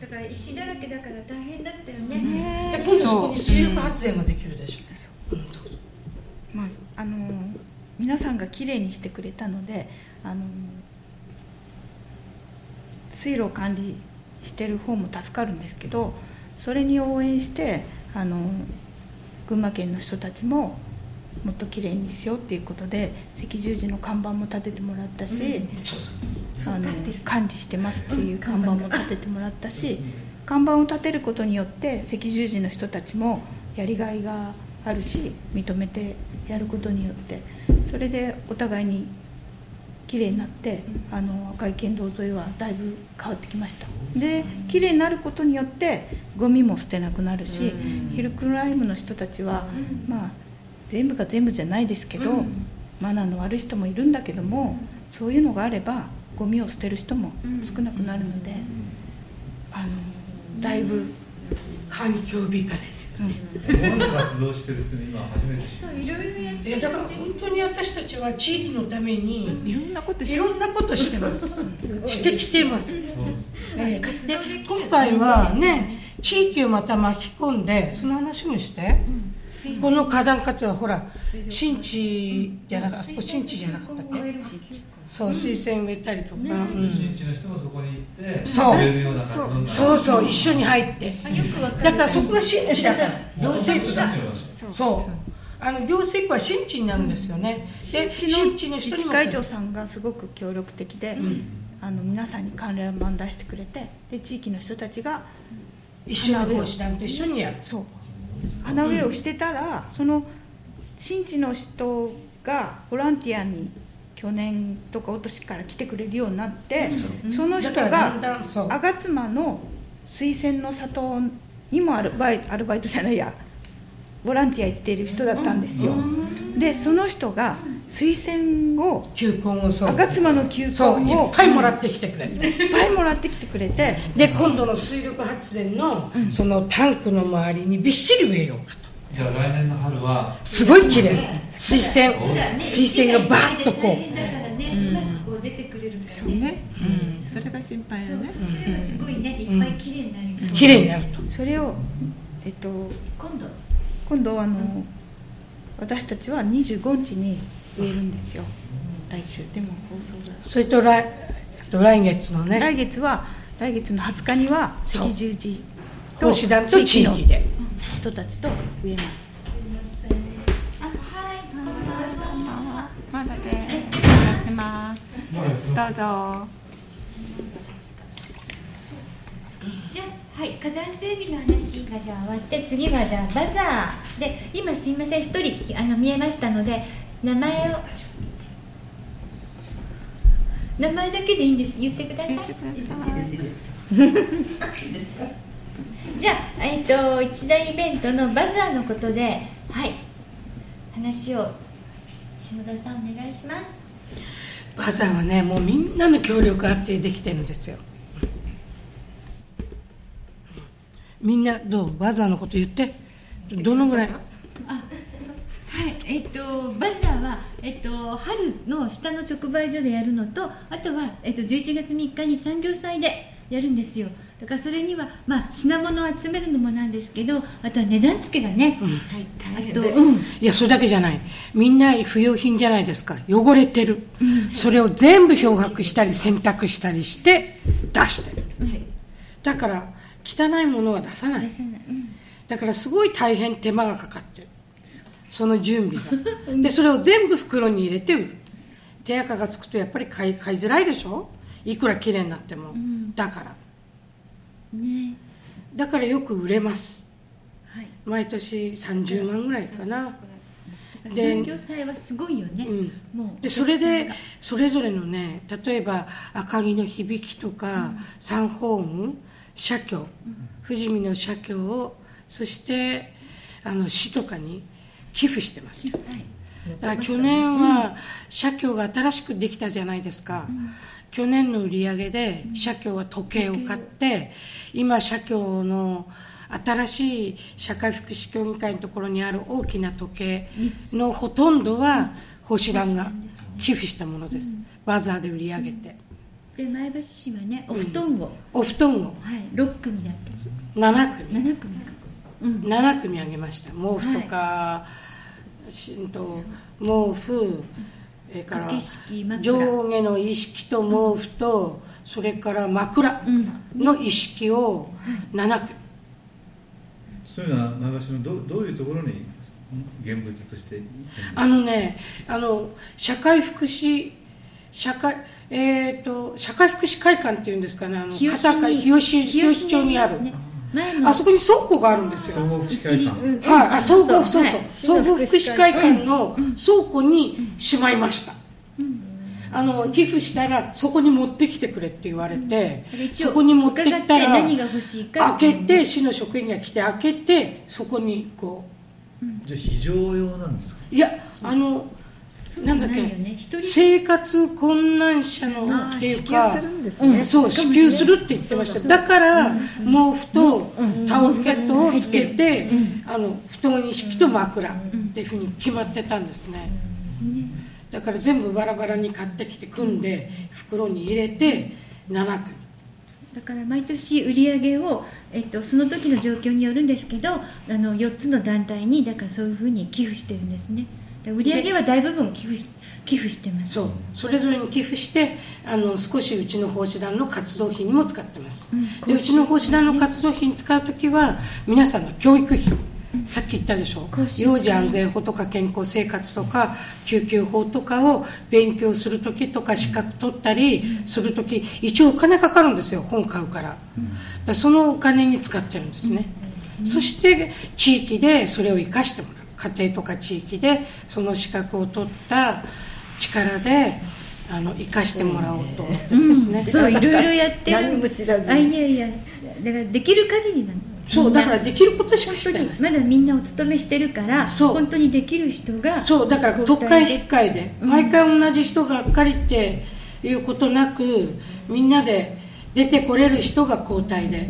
Speaker 4: だから石だらけだから大変だったよね、
Speaker 3: で今度そこに水力発電ができるでしょ
Speaker 7: まあ、あの皆さんがきれいにしてくれたのであの水路を管理してる方も助かるんですけどそれに応援してあの群馬県の人たちももっときれいにしようっていうことで赤十字の看板も立ててもらったし、
Speaker 3: そうそう
Speaker 7: あの管理してますっていう
Speaker 4: うん
Speaker 7: 看板も立ててもらったし看板を立てることによって赤十字の人たちもやりがいがあるし認めてやることによってそれでお互いに綺麗になってあの赤い県道沿いはだいぶ変わってきました。で綺麗になることによってゴミも捨てなくなるしヒルクライムの人たちはまあ全部が全部じゃないですけど、
Speaker 4: うん。
Speaker 7: マナーの悪い人もいるんだけども、そういうのがあればゴミを捨てる人も少なくなるので、あのだいぶ、
Speaker 3: 環境美化ですよ
Speaker 7: うん
Speaker 2: どんな活動してるっていうの今初めて
Speaker 4: そういろいろやって
Speaker 3: いやだから本当に私たちは地域のために
Speaker 6: いろんなことし
Speaker 3: いろんなことしてます。してきてます。ええ
Speaker 4: 活動で
Speaker 3: 今回はね地域をまた巻き込んでその話もして、
Speaker 4: 水
Speaker 3: この花壇活動はほら新地じゃなかったあそこ新地じゃなかったっけ？そう水仙植えたりとか、うん。
Speaker 2: 新地の人もそこに行って
Speaker 3: そう。
Speaker 2: 植えるような活動になる
Speaker 3: そうそう一緒に入って。
Speaker 4: あよくわかる。
Speaker 3: だからそこが新地だから。行政区が
Speaker 2: 新地の場所
Speaker 3: そう。あの行政区は新地になるんですよね。で新地の人にも
Speaker 7: 会長さんがすごく協力的で、あの皆さんに関連板出してくれてで地域の人たちが
Speaker 3: 一緒に講師団と一緒にやる。
Speaker 7: そう花植えをしてたら、その新地の人がボランティアに去年とか一昨年から来てくれるようになって、その人が吾妻の水仙の里にもアルバイアルバイトじゃないやボランティア行ってる人だったんですよ、でその人が水仙を
Speaker 3: 球根をそう。
Speaker 7: 吾妻の球根
Speaker 3: そうい
Speaker 7: を
Speaker 3: っぱいもらってきてくれて。
Speaker 7: いっぱいもらってきてくれて。
Speaker 3: で今度の水力発電のそのタンクの周りにびっしり植えようかと。
Speaker 2: じゃあ来年の春は
Speaker 3: すごい綺麗。水仙水仙がバーッとこ
Speaker 4: 大事だからね、うまくこう出てくれる
Speaker 6: そうね、うん、それが心配だね。
Speaker 4: そうすればすごいね、いっぱい綺麗になる
Speaker 3: 綺麗になる。と
Speaker 7: それをえっと
Speaker 4: 今度。
Speaker 7: 今度あの、私たちは25日に植えるんですよ。来週でも放送が、
Speaker 3: それと来えっと来月のね。
Speaker 7: 来月は来月の20日には赤十字
Speaker 3: 奉仕団と地
Speaker 7: の
Speaker 3: 域で。
Speaker 7: 人たちと植えます。
Speaker 4: あはい
Speaker 6: まだねやってますどうぞ。
Speaker 4: じゃあはい花壇整備の話がじゃあ終わって次はじゃあバザー。で今すいません一人あの見えましたので名前を。名前だけでいいんです。言ってください。じゃあ、えっと一大イベントのバザーのことではい。話を下田さんお願いします。
Speaker 3: バザーはねもうみんなの協力あってできてるんですよ。みんなどう？バザーのこと言って。どのぐらい？
Speaker 4: はい、えっと、バザーは、えっと、春の下の直売所でやるのとあとは、えっと、11月3日に産業祭でやるんですよ。だからそれには、まあ、品物を集めるのもなんですけどあとは値段付けがね、
Speaker 6: はい大
Speaker 4: あと、
Speaker 6: 変です、
Speaker 4: うん、
Speaker 3: いやそれだけじゃない。みんな不要品じゃないですか。汚れてる、それを全部漂白したり洗濯したりして出してる。
Speaker 4: はい。
Speaker 3: だから汚いものは出さない。だからすごい大変手間がかかってるその準備が。でそれを全部袋に入れて売る。手垢がつくとやっぱり買い買いづらいでしょ？いくら綺麗になっても、だから。
Speaker 4: ね。
Speaker 3: だからよく売れます。
Speaker 4: はい。
Speaker 3: 毎年30万ぐらいかな。で
Speaker 4: 産業祭はすごいよね、
Speaker 3: うん。
Speaker 4: もう
Speaker 3: でそれでそれぞれのね例えば赤城の響きとか、サンホーム社協。富士見の社協をそしてあの市とかに寄付してます、だから去年は社協が新しくできたじゃないですか、去年の売り上げで社協は時計を買って今社協の新しい社会福祉協議会のところにある大きな時計のほとんどは星団が寄付したものです、バザーで売り上げて、
Speaker 4: で前橋市はねお布団を、
Speaker 3: お布団を。
Speaker 4: はい。6組だっけ
Speaker 3: ？7組。
Speaker 4: 7組か。うん。
Speaker 3: 7組あげました。毛布とか、しんと毛布それから上下の意識と毛布と、それから枕
Speaker 4: うん。
Speaker 3: の意識を7組、
Speaker 2: そういうのは前橋のどどういうところに現物として
Speaker 3: あのねあの社会福祉社会えー、と社会福祉会館っていうんですかねあの
Speaker 4: 日吉
Speaker 3: 日吉日吉町にあるあそこに倉庫があるんですよ。
Speaker 2: 総合福祉
Speaker 4: 一
Speaker 2: 会館
Speaker 4: 律
Speaker 3: はい、あ総合
Speaker 4: そう
Speaker 3: そう総合福祉会館の倉庫にしまいました、あの寄付したらそこに持ってきてくれって言われて、そこに持ってきた
Speaker 4: 伺
Speaker 3: ら
Speaker 4: 何が欲しいか
Speaker 3: 開けて市の職員が来て開けてそこにこ
Speaker 2: じゃあ非常用なんですか？
Speaker 3: ういやあの
Speaker 4: な
Speaker 3: んだっけ？
Speaker 4: ね。
Speaker 3: 生活困難者のっていうかそう支給するって言ってました。だから毛布とタオルケットをつけてあの布団一式と枕っていうふうに決まってたんですね。だから全部バラバラに買ってきて組んで袋に入れて7組。
Speaker 4: だから毎年売り上げを、えっと、その時の状況によるんですけどあの4つの団体にだからそういうふうに寄付してるんですね売り上げは大部分寄付し寄付してます。
Speaker 3: そう。それぞれに寄付してあの少しうちの奉仕団の活動費にも使ってます、
Speaker 4: うん。
Speaker 3: でうちの奉仕団の活動費に使う時は皆さんの教育費。さっき言ったでしょ。幼児安全法とか健康生活とか救急法とかを勉強する時とか資格取ったりする時一応お金かかるんですよ本買うから,、だからそのお金に使ってるんですね、そして地域でそれを生かしてもらう家庭とか地域でその資格を取った力であの生かしてもらおうと思ってるん。ですね、
Speaker 4: そういろいろやってる。
Speaker 5: 何も知らずに。
Speaker 4: あいやいや。だからできる限りなの
Speaker 3: そうだからできることしかしてない。
Speaker 4: まだみんなお勤めしてるから
Speaker 3: そう。
Speaker 4: 本当にできる人が
Speaker 3: そうだから特会引っかえで
Speaker 4: うん。
Speaker 3: 毎回同じ人がっかりっていうことなくみんなで出てこれる人が交代で、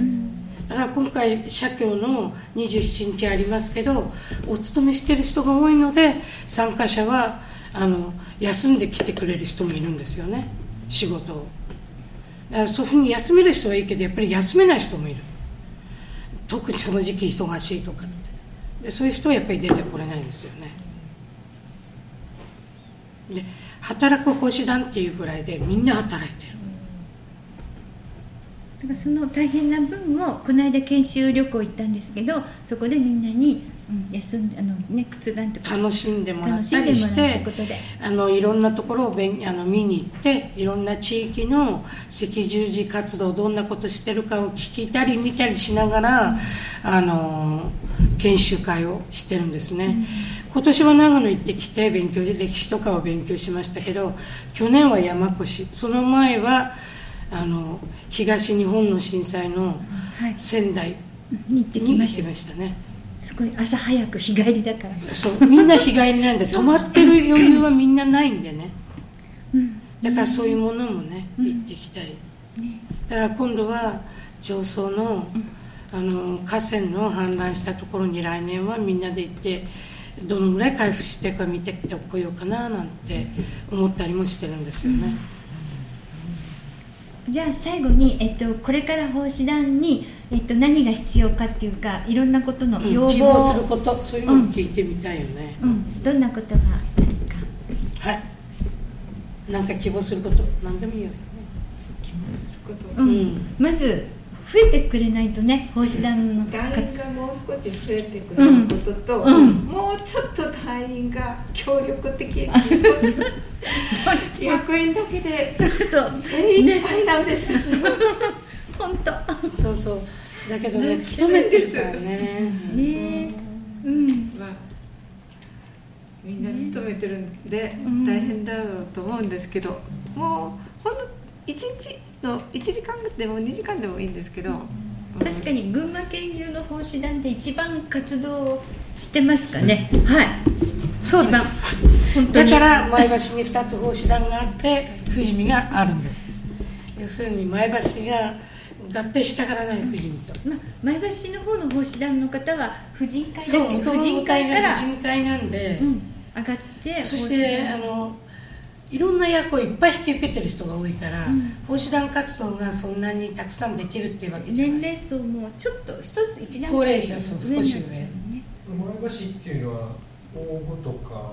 Speaker 3: だから今回社協の27日ありますけどお勤めしてる人が多いので参加者はあの休んで来てくれる人もいるんですよね。仕事を。だからそういうふうに休める人はいいけどやっぱり休めない人もいる。特にその時期忙しいとかって。でそういう人はやっぱり出てこれないんですよね。で働く星団っていうぐらいでみんな働いて
Speaker 4: だからその大変な分をこの間研修旅行行ったんですけどそこでみんなに、うん、休んであのね靴眼とか
Speaker 3: 楽しんでもら
Speaker 4: 楽
Speaker 3: っりし
Speaker 4: したんでもらうって
Speaker 3: あのいろんなところを勉あの見に行っていろんな地域の赤十字活動どんなことしてるかを聞いたり見たりしながら、あの研修会をしてるんですね、今年は長野行ってきて勉強歴史とかを勉強しましたけど去年は山越その前はあの東日本の震災の
Speaker 4: はい。
Speaker 3: 仙台
Speaker 4: に行ってきました
Speaker 3: ね。
Speaker 4: すごい朝早く日帰りだから。
Speaker 3: そう。みんな日帰りなんで 泊まってる余裕はみんなないんでね。
Speaker 4: うん。
Speaker 3: だからそういうものもね、行ってきたり、だから今度は上層の,、あの河川の氾濫したところに来年はみんなで行ってどのぐらい回復していくか見てこようかななんて思ったりもしてるんですよね、
Speaker 4: じゃあ最後に、えっと、これから奉仕団に、えっと、何が必要かっていうかいろんなことの
Speaker 3: うん
Speaker 4: 要望
Speaker 3: 希望する
Speaker 4: を、
Speaker 3: ことそういうのを聞いてみたいよね、
Speaker 4: うん、どんなことがあるか。
Speaker 3: はい。なんか希望すること何でもいいよ、
Speaker 6: 希望すること。
Speaker 4: うん。
Speaker 3: うん。
Speaker 4: まず増えてくれないとね奉仕団の
Speaker 6: 団
Speaker 4: 方
Speaker 6: 員が。もう少し増えてくれることと、
Speaker 4: うん。うん。
Speaker 6: もうちょっと団員が協力的に。役員だけで
Speaker 4: そうそう。
Speaker 6: 精一杯なんです、
Speaker 4: 本当。
Speaker 3: そうそう。だけどね
Speaker 6: うん
Speaker 3: 勤めてるからね。
Speaker 4: ね。うん。
Speaker 6: まあ、みんな勤めてるんで
Speaker 4: うん。
Speaker 6: 大変だろうと思うんですけど、もうほんの1日の1時間でも2時間でもいいんですけど。
Speaker 4: 確かに群馬県中の奉仕団で一番活動をしてますかね、はい。
Speaker 3: そうです。
Speaker 4: 本当に。
Speaker 3: だから前橋に2つ奉仕団があって富士見があるんです。要するに前橋が合併したからない富士見と。
Speaker 4: まあ、前橋市の方の奉仕団の方は婦人会だ
Speaker 3: そう
Speaker 4: 婦人会から。
Speaker 3: 婦人会なんで、
Speaker 4: うん、上がって
Speaker 3: そしてあのいろんな役をいっぱい引き受けてる人が多いから、
Speaker 4: うん。
Speaker 3: 奉仕団活動がそんなにたくさんできるっていうわけじゃない。
Speaker 4: 年齢層もちょっと一つ一段
Speaker 3: 高齢者そう少し上
Speaker 4: ね
Speaker 8: 前橋っていうのは大子とか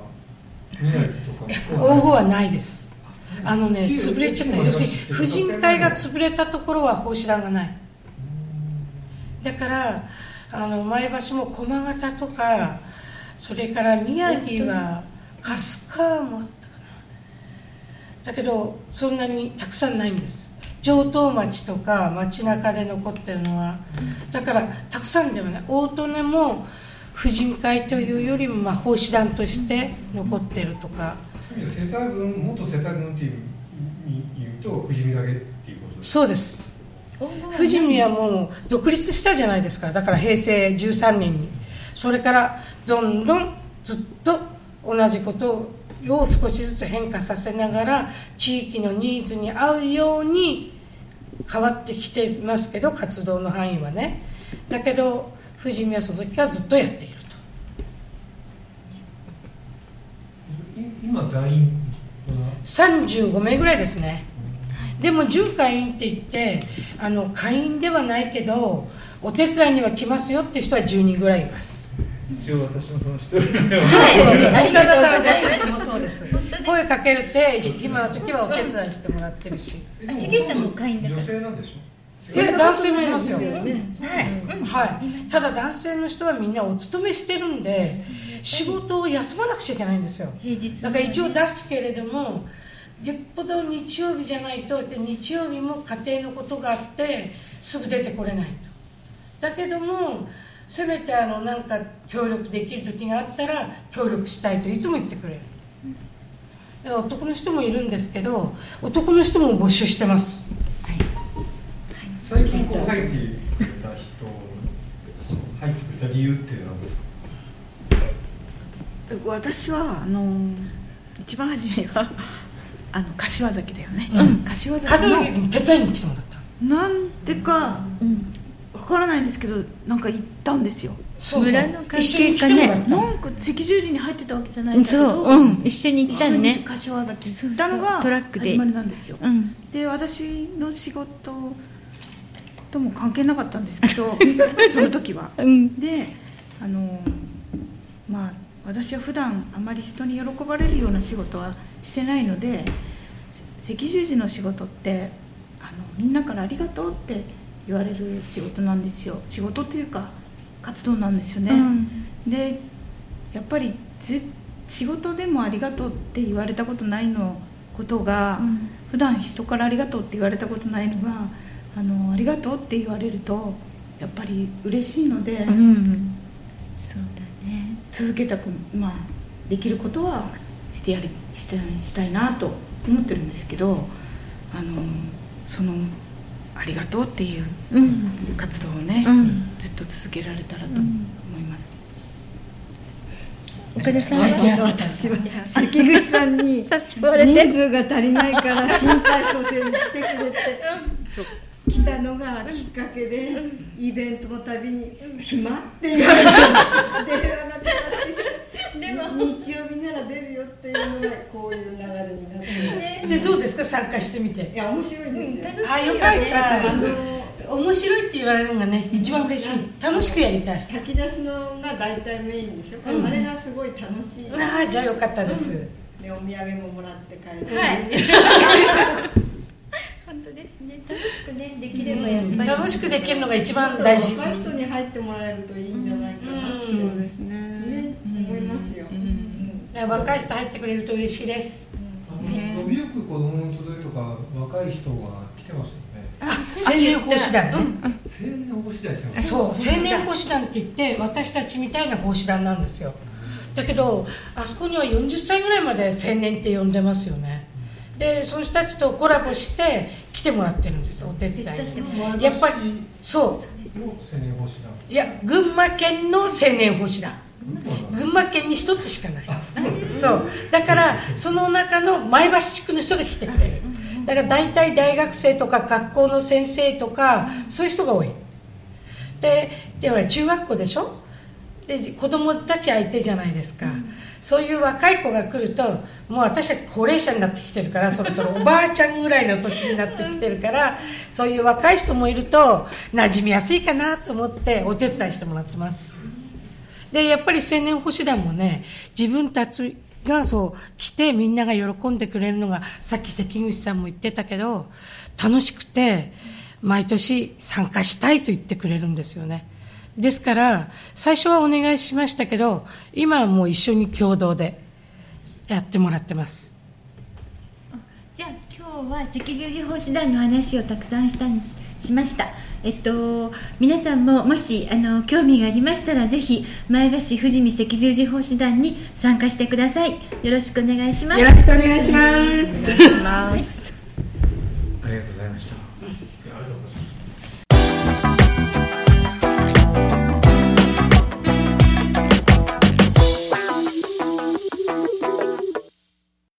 Speaker 8: 宮城とか
Speaker 3: 大後はないです。あのね
Speaker 8: 旧
Speaker 3: 潰れちゃった。
Speaker 8: 旧
Speaker 3: 要するに婦人会が潰れたところは奉仕団がない。だからあの前橋も駒形とかそれから宮城は春日もあったかなだけどそんなにたくさんないんです。上東町とか町中で残ってるのはだからたくさんではない。大利根も婦人会というよりもまあ奉仕団として残ってるとか。
Speaker 8: 世田郡元世田郡っていうに言うと富士見だけっていうことです
Speaker 3: そうです。富士見はもう独立したじゃないですか。だから平成13年に。それからどんどんずっと同じことを少しずつ変化させながら地域のニーズに合うように変わってきてますけど活動の範囲はね。だけど富士見はその時からずっとやっていると。
Speaker 8: い今団員は
Speaker 3: 35名ぐらいですね。でも準会員って言ってあの会員ではないけどお手伝いには来ますよっていう人は10人ぐらいいます
Speaker 2: 一応私もその一人では
Speaker 3: そうそう
Speaker 4: ありがとうございます。
Speaker 3: 岡田さんもそうです。声かけるって暇な時はお手伝いしてもらってるし。
Speaker 8: えでも
Speaker 4: しげさんも会員だから。
Speaker 8: 女性なんでしょ？
Speaker 3: いや男性もいますよ。
Speaker 4: はい、
Speaker 3: はい。ただ男性の人はみんなお勤めしてるんで仕事を休まなくちゃいけないんですよ。
Speaker 4: 平日
Speaker 3: だから一応出すけれどもよっぽど日曜日じゃないとで日曜日も家庭のことがあってすぐ出てこれないと。だけどもせめてあのなんか協力できる時があったら協力したいといつも言ってくれる。だから男の人もいるんですけど男の人も募集してます。
Speaker 8: 最近こう入ってくれた人入ってくれた理由っていうのは何ですか？
Speaker 7: 私はあの一番初めはあの柏崎だよね、柏崎
Speaker 3: 風
Speaker 7: の
Speaker 3: 手伝いに来てもらった
Speaker 7: なんでか
Speaker 4: うん。
Speaker 7: わからないんですけどなんか行ったんですよ。
Speaker 3: そうそう。
Speaker 4: 村の関
Speaker 3: 一緒に
Speaker 4: 係かね
Speaker 7: なんか赤十字に入ってたわけじゃないんだけ
Speaker 4: そ
Speaker 7: ど、
Speaker 4: う、う。ん、一緒に行ったのね。
Speaker 7: 柏崎行ったのが
Speaker 4: トラックで。
Speaker 7: 始まりなんですよ。
Speaker 4: うん。
Speaker 7: で私の仕事とも関係なかったんですけど その時は。
Speaker 4: うん。
Speaker 7: であのまあ私は普段あまり人に喜ばれるような仕事はしてないのでせ赤十字の仕事ってあのみんなから「ありがとう」って言われる仕事なんですよ。仕事というか活動なんですよね、
Speaker 4: うん。
Speaker 7: でやっぱりず仕事でも「ありがとう」って言われたことないのことが、
Speaker 4: うん。
Speaker 7: 普段人から「ありがとう」って言われたことないのが「あのありがとう」って言われるとやっぱり嬉しいので、
Speaker 4: うん。そうだね。
Speaker 7: 続けたく、まあ、できることはしてやりしたいしたいなと思ってるんですけどあのその「ありがとう」っていう
Speaker 4: うん。
Speaker 7: 活動をね、
Speaker 4: うん。
Speaker 7: ずっと続けられたらと思います。
Speaker 4: 岡田さん。
Speaker 5: 私は関口さんに人数が足りないから新体操生に来てくれてそう来たのがきっかけでイベントのたびに「暇?」って言われて電話がかかってきて 日曜日なら出るよっていうのがこういう流れになって
Speaker 3: でどうですか？参加してみて。
Speaker 5: いや面白いですよ、
Speaker 4: 楽しいよ
Speaker 3: あよかっ
Speaker 4: ね
Speaker 3: た。
Speaker 5: あの
Speaker 3: 面白いって言われるのがね一番嬉しい。楽しくやりたい。
Speaker 5: 炊き出しのが大体メインでしょ、
Speaker 3: うん。
Speaker 5: あれがすごい楽しい。
Speaker 3: ああじゃあよかったです、
Speaker 5: でお土産ももらって帰る、
Speaker 4: はい。本当ですね。楽しくねできればやっぱり。
Speaker 3: 楽しくできるのが一番大事。
Speaker 5: 若い人に入ってもらえるといいんじゃないかな
Speaker 3: うん。
Speaker 6: ですね
Speaker 5: ますよ、うん。
Speaker 3: だから若い人入ってくれると嬉しいです。
Speaker 8: 伸びゆく子供の集いとか若い人が来てますよね。
Speaker 4: あ
Speaker 3: 青年奉仕団ね、
Speaker 8: 青年保守団。って
Speaker 3: そう青年奉仕団って言って私たちみたいな奉仕団なんですよ。だけどあそこには40歳ぐらいまで青年って呼んでますよね。でその人たちとコラボして来てもらってるんですお手伝いに。
Speaker 4: も
Speaker 3: やっぱりそう。
Speaker 8: の青年奉仕団。
Speaker 3: いや群馬県の青年奉仕団群馬県に一つしかない。そう。だからその中の前橋地区の人が来てくれる。だから大体大学生とか学校の先生とかそういう人が多い。ででほら中学校でしょ？で子供たち相手じゃないですか、そういう若い子が来るともう私たち高齢者になってきてるからそろそろおばあちゃんぐらいの年になってきてるからそういう若い人もいると馴染みやすいかなと思ってお手伝いしてもらってます。でやっぱり青年保守団もね自分たちがそう来てみんなが喜んでくれるのがさっき関口さんも言ってたけど楽しくて毎年参加したいと言ってくれるんですよね。ですから最初はお願いしましたけど今はもう一緒に共同でやってもらってます。
Speaker 4: じゃあ今日は赤十字奉仕団の話をたくさんしたしました。えっと、皆さんももしあの興味がありましたらぜひ前橋富士見赤十字奉仕団に参加してください。よろしくお願いします。
Speaker 3: よろしくお願いします。
Speaker 2: ありがとうございました。